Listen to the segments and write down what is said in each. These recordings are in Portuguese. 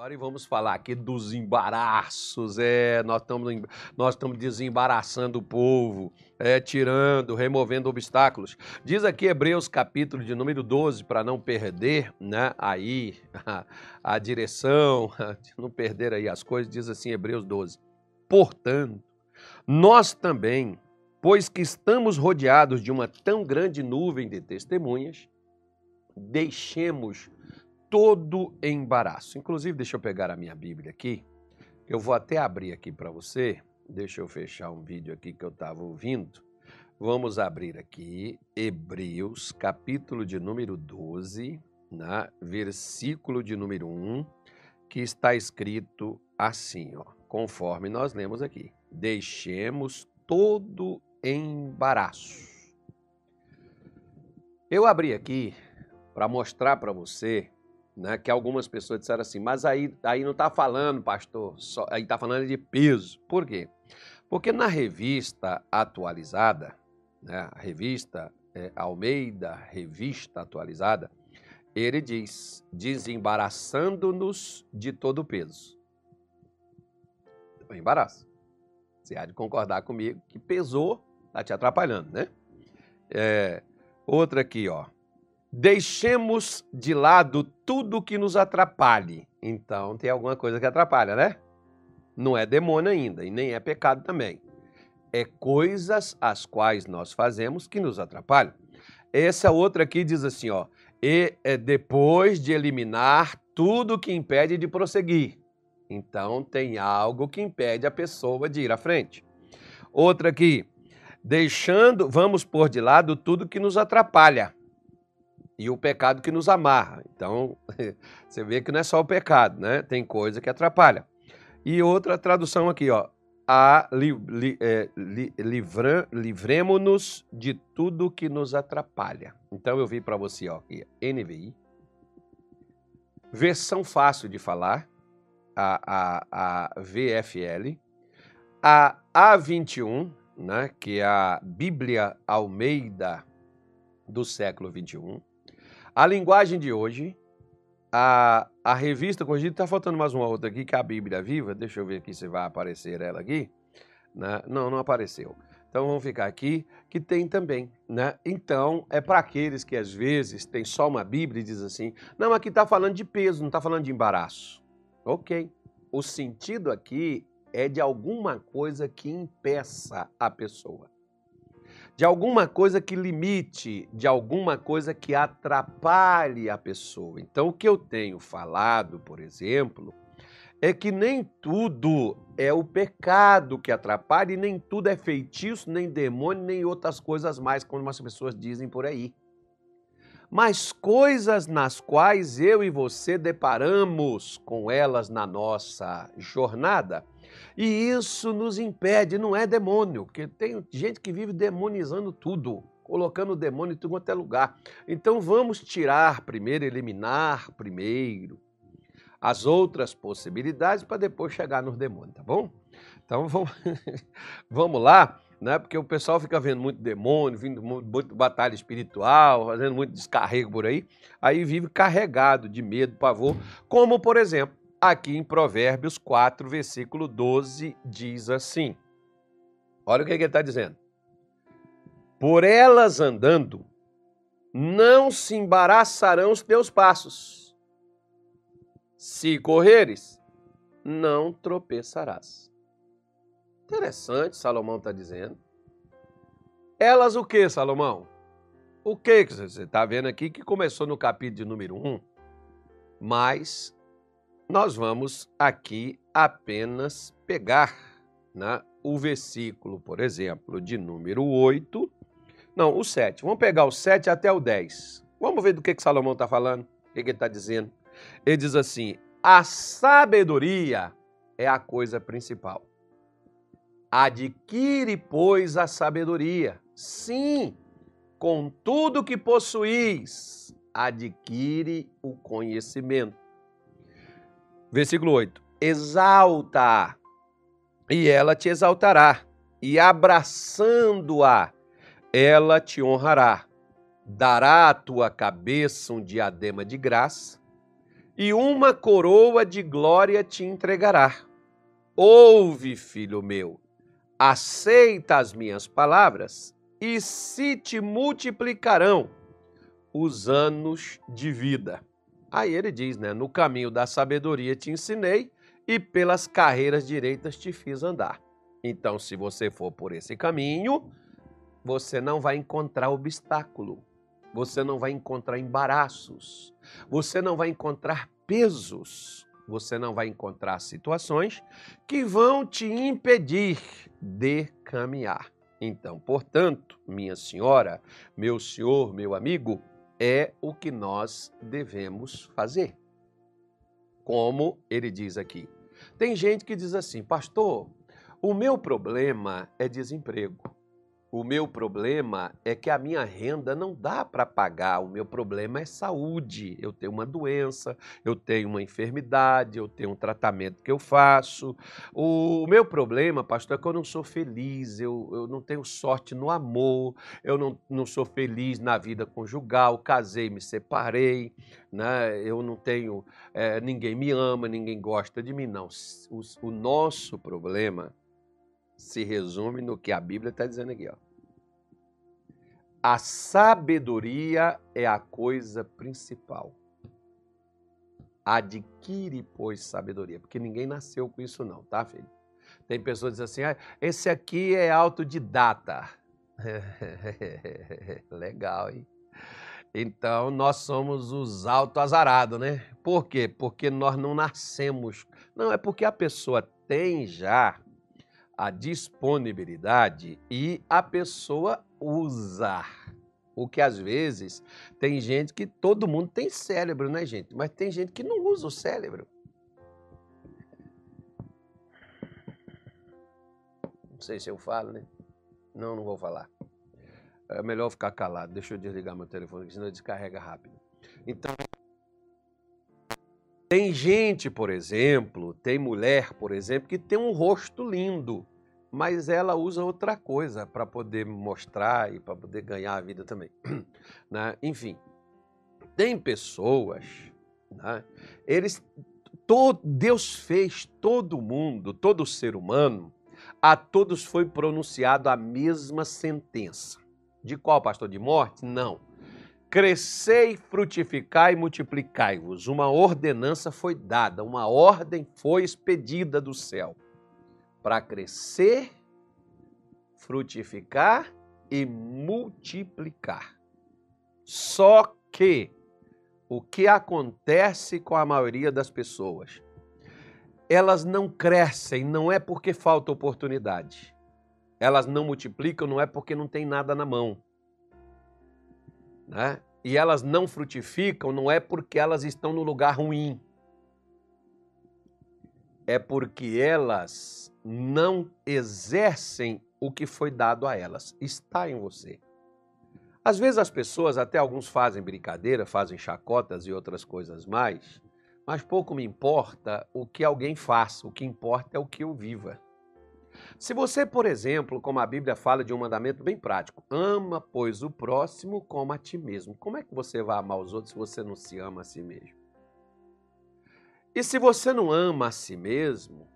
Agora vamos falar aqui dos embaraços. É, nós estamos nós estamos desembaraçando o povo, é, tirando, removendo obstáculos. Diz aqui Hebreus capítulo de número 12 para não perder, né? Aí a, a direção, não perder aí as coisas, diz assim Hebreus 12. Portanto, nós também, pois que estamos rodeados de uma tão grande nuvem de testemunhas, deixemos todo embaraço. Inclusive, deixa eu pegar a minha Bíblia aqui. Eu vou até abrir aqui para você. Deixa eu fechar um vídeo aqui que eu estava ouvindo. Vamos abrir aqui Hebreus, capítulo de número 12, né? versículo de número 1, que está escrito assim, ó, conforme nós lemos aqui. Deixemos todo embaraço. Eu abri aqui para mostrar para você né, que algumas pessoas disseram assim, mas aí, aí não está falando, pastor, só, aí está falando de peso. Por quê? Porque na revista atualizada, né, a revista é, Almeida, revista atualizada, ele diz, desembaraçando-nos de todo peso. Embaraço. Você há de concordar comigo que pesou, está te atrapalhando, né? É, outra aqui, ó. Deixemos de lado tudo que nos atrapalhe. Então, tem alguma coisa que atrapalha, né? Não é demônio ainda e nem é pecado também. É coisas as quais nós fazemos que nos atrapalham. Essa outra aqui diz assim, ó, e é depois de eliminar tudo que impede de prosseguir. Então, tem algo que impede a pessoa de ir à frente. Outra aqui, deixando, vamos pôr de lado tudo que nos atrapalha e o pecado que nos amarra. Então, você vê que não é só o pecado, né? Tem coisa que atrapalha. E outra tradução aqui, ó. A li, li, é, li, livremos-nos de tudo que nos atrapalha. Então eu vi para você, ó, aqui, NVI. Versão fácil de falar, a, a, a VFL. A A21, né, que é a Bíblia Almeida do século 21 a linguagem de hoje, a, a revista corrigida, está faltando mais uma outra aqui, que é a Bíblia Viva. Deixa eu ver aqui se vai aparecer ela aqui. Né? Não, não apareceu. Então vamos ficar aqui, que tem também, né? Então, é para aqueles que às vezes tem só uma Bíblia e diz assim: não, aqui está falando de peso, não está falando de embaraço. Ok. O sentido aqui é de alguma coisa que impeça a pessoa de alguma coisa que limite, de alguma coisa que atrapalhe a pessoa. Então, o que eu tenho falado, por exemplo, é que nem tudo é o pecado que atrapalha e nem tudo é feitiço, nem demônio, nem outras coisas mais, como as pessoas dizem por aí. Mas coisas nas quais eu e você deparamos com elas na nossa jornada e isso nos impede, não é demônio, porque tem gente que vive demonizando tudo, colocando o demônio em tudo quanto é lugar. Então vamos tirar primeiro, eliminar primeiro as outras possibilidades para depois chegar nos demônios, tá bom? Então vamos, vamos lá, né? Porque o pessoal fica vendo muito demônio, vindo muito batalha espiritual, fazendo muito descarrego por aí, aí vive carregado de medo, pavor, como por exemplo, aqui em Provérbios 4, versículo 12, diz assim: olha o que, ele está dizendo. Por elas andando, não se embaraçarão os teus passos. Se correres, não tropeçarás. Interessante, Salomão está dizendo. Elas o que, Salomão? O que você está vendo aqui que começou no capítulo de número 1, mas nós vamos aqui apenas pegar né, o versículo, por exemplo, de número 8. Não, o 7. Vamos pegar o 7 até o 10. Vamos ver do que, que Salomão está falando, o que, que ele está dizendo. Ele diz assim: a sabedoria é a coisa principal. Adquire, pois, a sabedoria. Sim, com tudo que possuís, adquire o conhecimento. Versículo 8: Exalta, e ela te exaltará, e abraçando-a, ela te honrará. Dará à tua cabeça um diadema de graça, e uma coroa de glória te entregará. Ouve, filho meu, aceita as minhas palavras, e se te multiplicarão os anos de vida. Aí ele diz, né? No caminho da sabedoria te ensinei, e pelas carreiras direitas te fiz andar. Então, se você for por esse caminho, você não vai encontrar obstáculo, você não vai encontrar embaraços, você não vai encontrar pesos, você não vai encontrar situações que vão te impedir de caminhar. Então, portanto, minha senhora, meu senhor, meu amigo, é o que nós devemos fazer. Como ele diz aqui. Tem gente que diz assim, pastor, o meu problema é desemprego. O meu problema é que a minha renda não dá para pagar. O meu problema é saúde. Eu tenho uma doença, eu tenho uma enfermidade, eu tenho um tratamento que eu faço. O meu problema, pastor, é que eu não sou feliz, eu, eu não tenho sorte no amor, eu não, não sou feliz na vida conjugal, casei, me separei, né? eu não tenho. É, ninguém me ama, ninguém gosta de mim. Não. O, o nosso problema se resume no que a Bíblia está dizendo aqui. Ó. A sabedoria é a coisa principal. Adquire, pois, sabedoria, porque ninguém nasceu com isso não, tá, filho? Tem pessoas que dizem assim, ah, esse aqui é autodidata. Legal, hein? Então, nós somos os autoazarados, né? Por quê? Porque nós não nascemos. Não, é porque a pessoa tem já a disponibilidade e a pessoa usa. O que às vezes tem gente que todo mundo tem cérebro, né, gente? Mas tem gente que não usa o cérebro. Não sei se eu falo, né? Não, não vou falar. É melhor ficar calado. Deixa eu desligar meu telefone, senão descarrega rápido. Então, tem gente, por exemplo, tem mulher, por exemplo, que tem um rosto lindo, mas ela usa outra coisa para poder mostrar e para poder ganhar a vida também. Né? Enfim, tem pessoas, né? eles, todo, Deus fez todo mundo, todo ser humano, a todos foi pronunciado a mesma sentença. De qual, pastor? De morte? Não Crescei, frutificai e multiplicai-vos. Uma ordenança foi dada, uma ordem foi expedida do céu para crescer, frutificar e multiplicar. Só que o que acontece com a maioria das pessoas? Elas não crescem, não é porque falta oportunidade. Elas não multiplicam, não é porque não tem nada na mão né? e elas não frutificam, não é porque elas estão no lugar ruim. É porque elas não exercem o que foi dado a elas. Está em você. Às vezes as pessoas, até alguns fazem brincadeira, fazem chacotas e outras coisas mais, mas pouco me importa o que alguém faça, o que importa é o que eu viva. Se você, por exemplo, como a Bíblia fala de um mandamento bem prático, ama, pois, o próximo como a ti mesmo. Como é que você vai amar os outros se você não se ama a si mesmo? E se você não ama a si mesmo,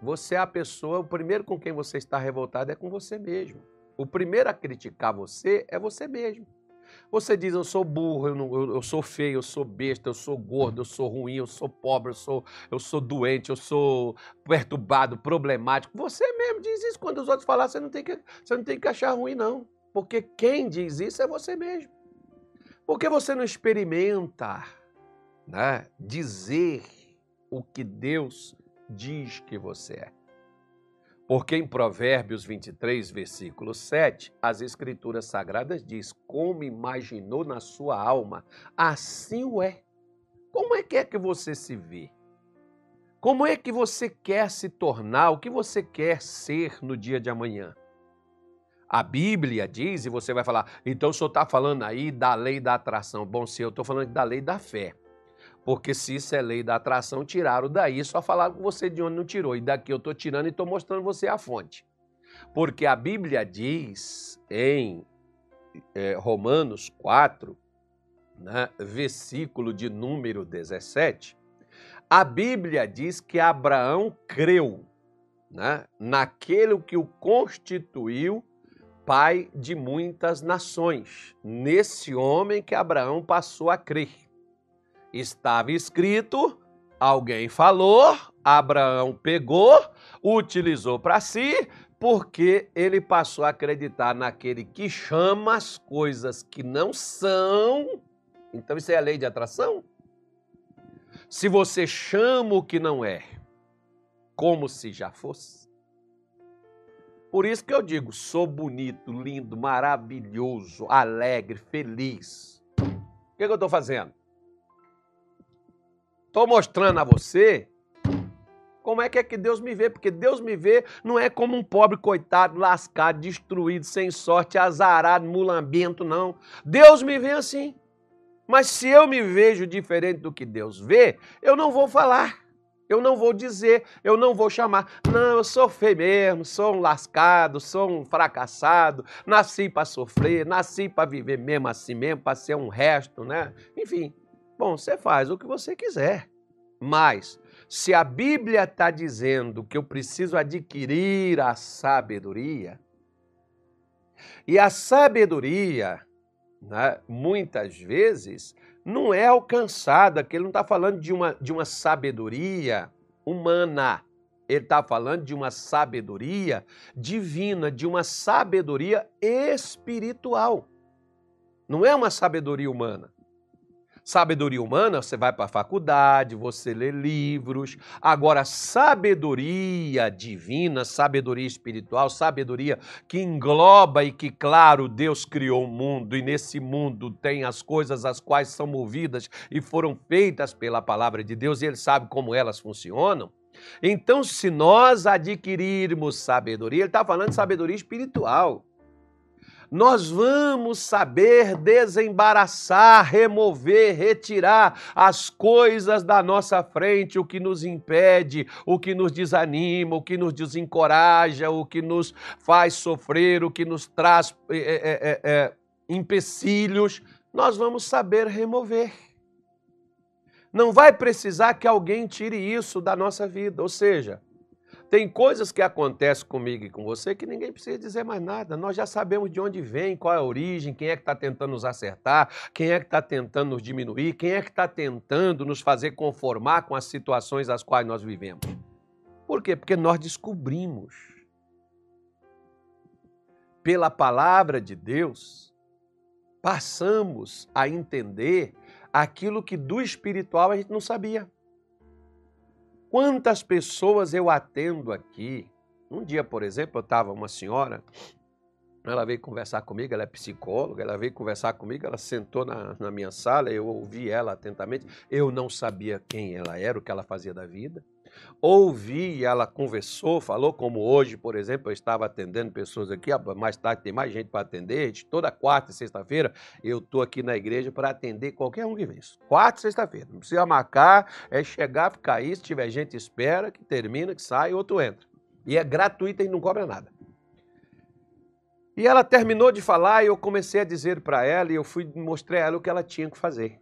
você é a pessoa, o primeiro com quem você está revoltado é com você mesmo. O primeiro a criticar você é você mesmo. Você diz, eu sou burro, eu, não, eu, eu, sou feio, eu sou besta, eu sou gordo, eu sou ruim, eu sou pobre, eu sou, eu sou doente, eu sou perturbado, problemático. Você mesmo diz isso. Quando os outros falar, você não tem que, você não tem que achar ruim, não. Porque quem diz isso é você mesmo. Porque você não experimenta né, dizer o que Deus diz que você é. Porque em Provérbios 23, versículo 7, as escrituras sagradas diz: "Como imaginou na sua alma, assim o é". Como é que é que você se vê? Como é que você quer se tornar, o que você quer ser no dia de amanhã? A Bíblia diz, e você vai falar, então o senhor está falando aí da lei da atração. Bom, se eu estou falando da lei da fé. Porque se isso é lei da atração, tiraram daí, só falaram com você de onde não tirou. E daqui eu estou tirando e estou mostrando você a fonte. Porque a Bíblia diz em é, Romanos 4, né, versículo de número 17, A Bíblia diz que Abraão creu né, naquele que o constituiu pai de muitas nações, nesse homem que Abraão passou a crer. Estava escrito, alguém falou, Abraão pegou, utilizou para si, porque ele passou a acreditar naquele que chama as coisas que não são. Então, isso é a lei de atração? Se você chama o que não é, como se já fosse. Por isso que eu digo: sou bonito, lindo, maravilhoso, alegre, feliz. O que, que eu estou fazendo? Estou mostrando a você como é que é que Deus me vê, porque Deus me vê não é como um pobre coitado, lascado, destruído, sem sorte, azarado, mulambento, não. Deus me vê assim. Mas se eu me vejo diferente do que Deus vê, eu não vou falar. Eu não vou dizer, eu não vou chamar. Não, eu sou feio mesmo, sou um lascado, sou um fracassado, nasci para sofrer, nasci para viver mesmo assim mesmo, para ser um resto, né? Enfim, bom, você faz o que você quiser. Mas, se a Bíblia está dizendo que eu preciso adquirir a sabedoria, e a sabedoria, né, muitas vezes, não é alcançada, que ele não está falando de uma, de uma sabedoria humana. Ele está falando de uma sabedoria divina, de uma sabedoria espiritual. Não é uma sabedoria humana. Sabedoria humana, você vai para a faculdade, você lê livros. Agora, sabedoria divina, sabedoria espiritual, sabedoria que engloba e que, claro, Deus criou o mundo e nesse mundo tem as coisas as quais são movidas e foram feitas pela palavra de Deus e Ele sabe como elas funcionam. Então, se nós adquirirmos sabedoria, ele está falando de sabedoria espiritual nós vamos saber desembaraçar, remover, retirar as coisas da nossa frente, o que nos impede, o que nos desanima, o que nos desencoraja, o que nos faz sofrer, o que nos traz é, é, é, empecilhos. Nós vamos saber remover. Não vai precisar que alguém tire isso da nossa vida, ou seja, tem coisas que acontecem comigo e com você que ninguém precisa dizer mais nada. Nós já sabemos de onde vem, qual é a origem, quem é que está tentando nos acertar, quem é que está tentando nos diminuir, quem é que está tentando nos fazer conformar com as situações às quais nós vivemos. Por quê? Porque nós descobrimos, pela palavra de Deus, passamos a entender aquilo que do espiritual a gente não sabia. Quantas pessoas eu atendo aqui? Um dia, por exemplo, eu estava uma senhora, ela veio conversar comigo, ela é psicóloga, ela veio conversar comigo, ela sentou na, na minha sala, eu ouvi ela atentamente, eu não sabia quem ela era, o que ela fazia da vida ouvi, ela conversou, falou, como hoje, por exemplo, eu estava atendendo pessoas aqui, mais tarde tem mais gente para atender, toda quarta e sexta-feira eu estou aqui na igreja para atender qualquer um que vem. Quarta e sexta-feira, não precisa marcar, é chegar, ficar aí, se tiver gente espera, que termina, que sai, outro entra. E é gratuito e não cobra nada. E ela terminou de falar e eu comecei a dizer para ela e eu fui mostrar a ela o que ela tinha que fazer.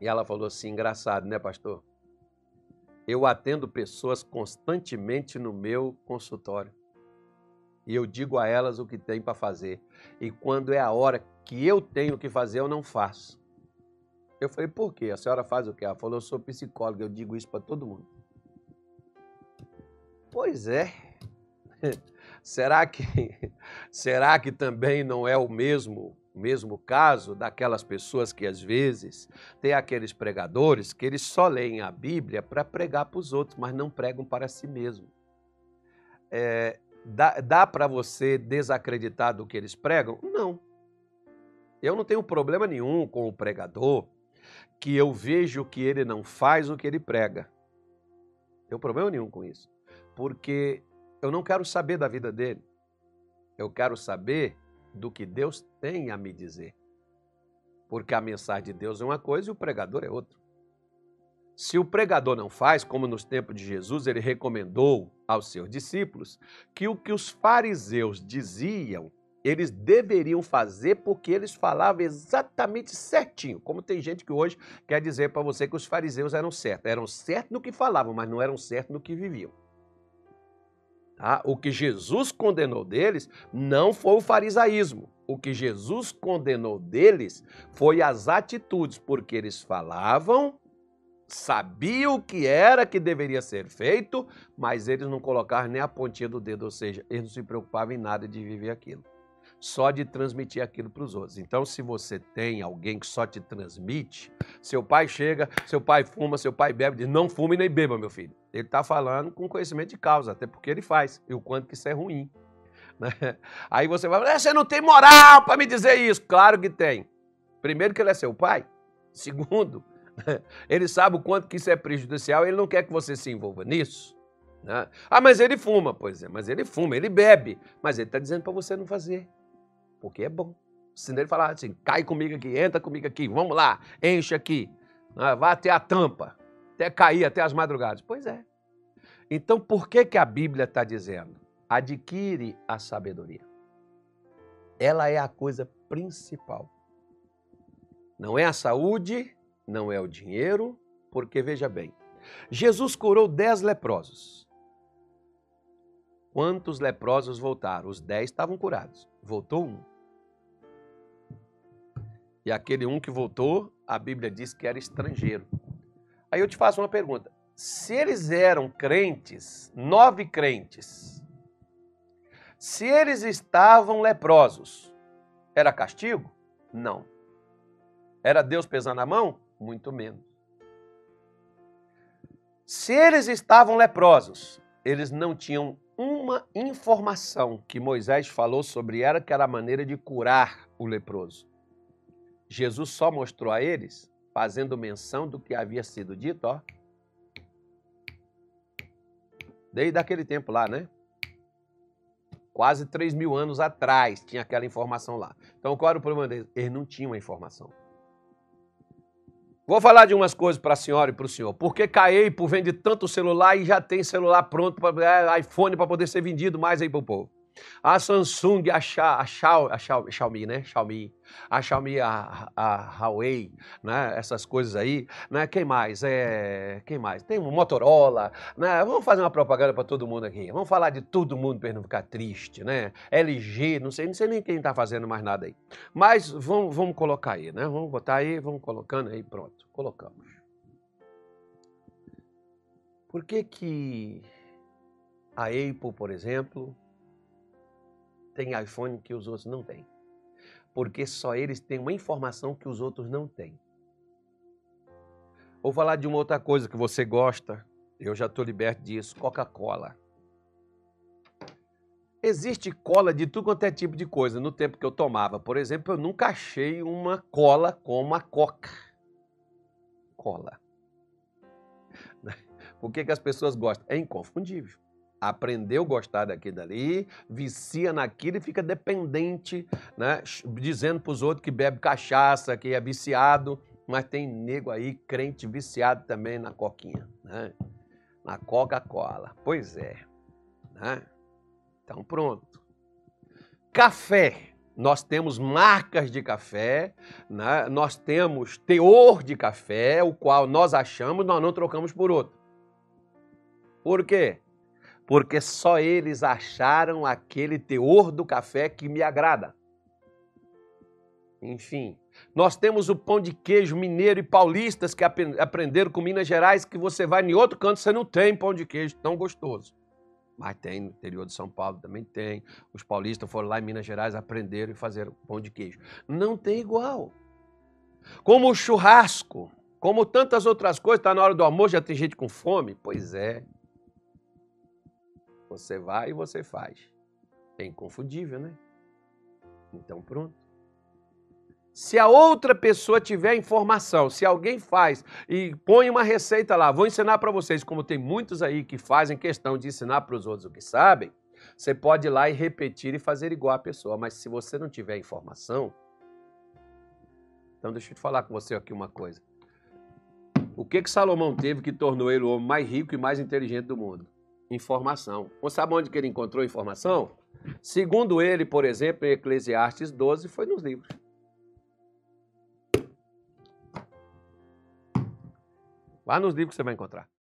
E ela falou assim, engraçado, né, pastor? Eu atendo pessoas constantemente no meu consultório. E eu digo a elas o que tem para fazer. E quando é a hora que eu tenho que fazer, eu não faço. Eu falei, por quê? A senhora faz o quê? Ela falou, eu sou psicóloga, eu digo isso para todo mundo. Pois é. será que será que também não é o mesmo mesmo caso daquelas pessoas que às vezes tem aqueles pregadores que eles só leem a Bíblia para pregar para os outros, mas não pregam para si mesmo. É, dá dá para você desacreditar do que eles pregam? Não. Eu não tenho problema nenhum com o pregador que eu vejo que ele não faz o que ele prega. Não tenho problema nenhum com isso. Porque eu não quero saber da vida dele. Eu quero saber do que Deus tem a me dizer. Porque a mensagem de Deus é uma coisa e o pregador é outra. Se o pregador não faz, como nos tempos de Jesus, ele recomendou aos seus discípulos que o que os fariseus diziam Eles deveriam fazer porque eles falavam exatamente certinho. Como tem gente que hoje quer dizer para você que os fariseus eram certos. Eram certos no que falavam, mas não eram certos no que viviam. Tá? O que Jesus condenou deles não foi o farisaísmo. O que Jesus condenou deles foi as atitudes, porque eles falavam, sabiam o que era que deveria ser feito, mas eles não colocaram nem a pontinha do dedo, ou seja, eles não se preocupavam em nada de viver aquilo só de transmitir aquilo para os outros. Então, se você tem alguém que só te transmite, seu pai chega, seu pai fuma, seu pai bebe, diz: não fume nem beba, meu filho. Ele está falando com conhecimento de causa, até porque ele faz, e o quanto que isso é ruim. Né? Aí você vai falar: você não tem moral para me dizer isso. Claro que tem. Primeiro, que ele é seu pai. Segundo, ele sabe o quanto que isso é prejudicial, ele não quer que você se envolva nisso. Né? Ah, mas ele fuma. Pois é, mas ele fuma, ele bebe. Mas ele está dizendo para você não fazer porque é bom. Se ele falar assim, cai comigo aqui, entra comigo aqui, vamos lá, enche aqui, né, vá até a tampa, até cair, até as madrugadas. Pois é. Então, por que, que a Bíblia está dizendo? Adquire a sabedoria. Ela é a coisa principal. Não é a saúde, não é o dinheiro, porque veja bem, Jesus curou dez leprosos. Quantos leprosos voltaram? Os dez estavam curados. Voltou um. E aquele um que voltou, a Bíblia diz que era estrangeiro. Aí eu te faço uma pergunta: se eles eram crentes, nove crentes, se eles estavam leprosos, era castigo? Não. Era Deus pesando a mão? Muito menos. Se eles estavam leprosos, eles não tinham uma informação que Moisés falou sobre ela, que era a maneira de curar o leproso. Jesus só mostrou a eles, fazendo menção do que havia sido dito, ó. Desde aquele tempo lá, né? Quase 3 mil anos atrás tinha aquela informação lá. Então qual era o problema deles? Eles não tinham a informação. Vou falar de umas coisas para a senhora e para o senhor. Por que Caeipo vende tanto celular e já tem celular pronto para é, iPhone para poder ser vendido mais aí para o povo? A Samsung, a, Xia, a, Xiao, a Xiao, Xiaomi, né? Xiaomi, a Xiaomi, a, a Huawei, né? Essas coisas aí, né? Quem mais? É, quem mais? Tem um Motorola, né? Vamos fazer uma propaganda para todo mundo aqui. Vamos falar de todo mundo para não ficar triste, né? LG, não sei, não sei nem quem está fazendo mais nada aí. Mas vamos, vamos colocar aí, né? Vamos botar aí, vamos colocando aí, pronto. Colocamos. Por que que a Apple, por exemplo, tem iPhone que os outros não têm. Porque só eles têm uma informação que os outros não têm. Vou falar de uma outra coisa que você gosta, eu já estou liberto disso: Coca-Cola. Existe cola de tudo quanto é tipo de coisa. No tempo que eu tomava, por exemplo, eu nunca achei uma cola como a Coca. Cola. Por que, que as pessoas gostam? É inconfundível aprendeu a gostar daquilo dali, vicia naquilo e fica dependente, né? dizendo para os outros que bebe cachaça, que é viciado, mas tem nego aí, crente viciado também na coquinha, né? na Coca-Cola. Pois é. Né? Então pronto. Café. Nós temos marcas de café, né? nós temos teor de café, o qual nós achamos, nós não trocamos por outro. Por quê? Porque só eles acharam aquele teor do café que me agrada. Enfim, nós temos o pão de queijo mineiro e paulistas que aprenderam com Minas Gerais que você vai em outro canto, você não tem pão de queijo tão gostoso. Mas tem no interior de São Paulo também tem. Os paulistas foram lá em Minas Gerais, aprenderam e fazer pão de queijo. Não tem igual. Como o churrasco, como tantas outras coisas, está na hora do almoço, já tem gente com fome? Pois é. Você vai e você faz. É inconfundível, né? Então pronto. Se a outra pessoa tiver informação, se alguém faz e põe uma receita lá, vou ensinar para vocês, como tem muitos aí que fazem questão de ensinar para os outros o que sabem, você pode ir lá e repetir e fazer igual a pessoa, mas se você não tiver informação, então deixa eu te falar com você aqui uma coisa. O que que Salomão teve que tornou ele o homem mais rico e mais inteligente do mundo? Informação. Você sabe onde que ele encontrou informação? Segundo ele, por exemplo, em Eclesiastes 12, foi nos livros. Vá nos livros que você vai encontrar.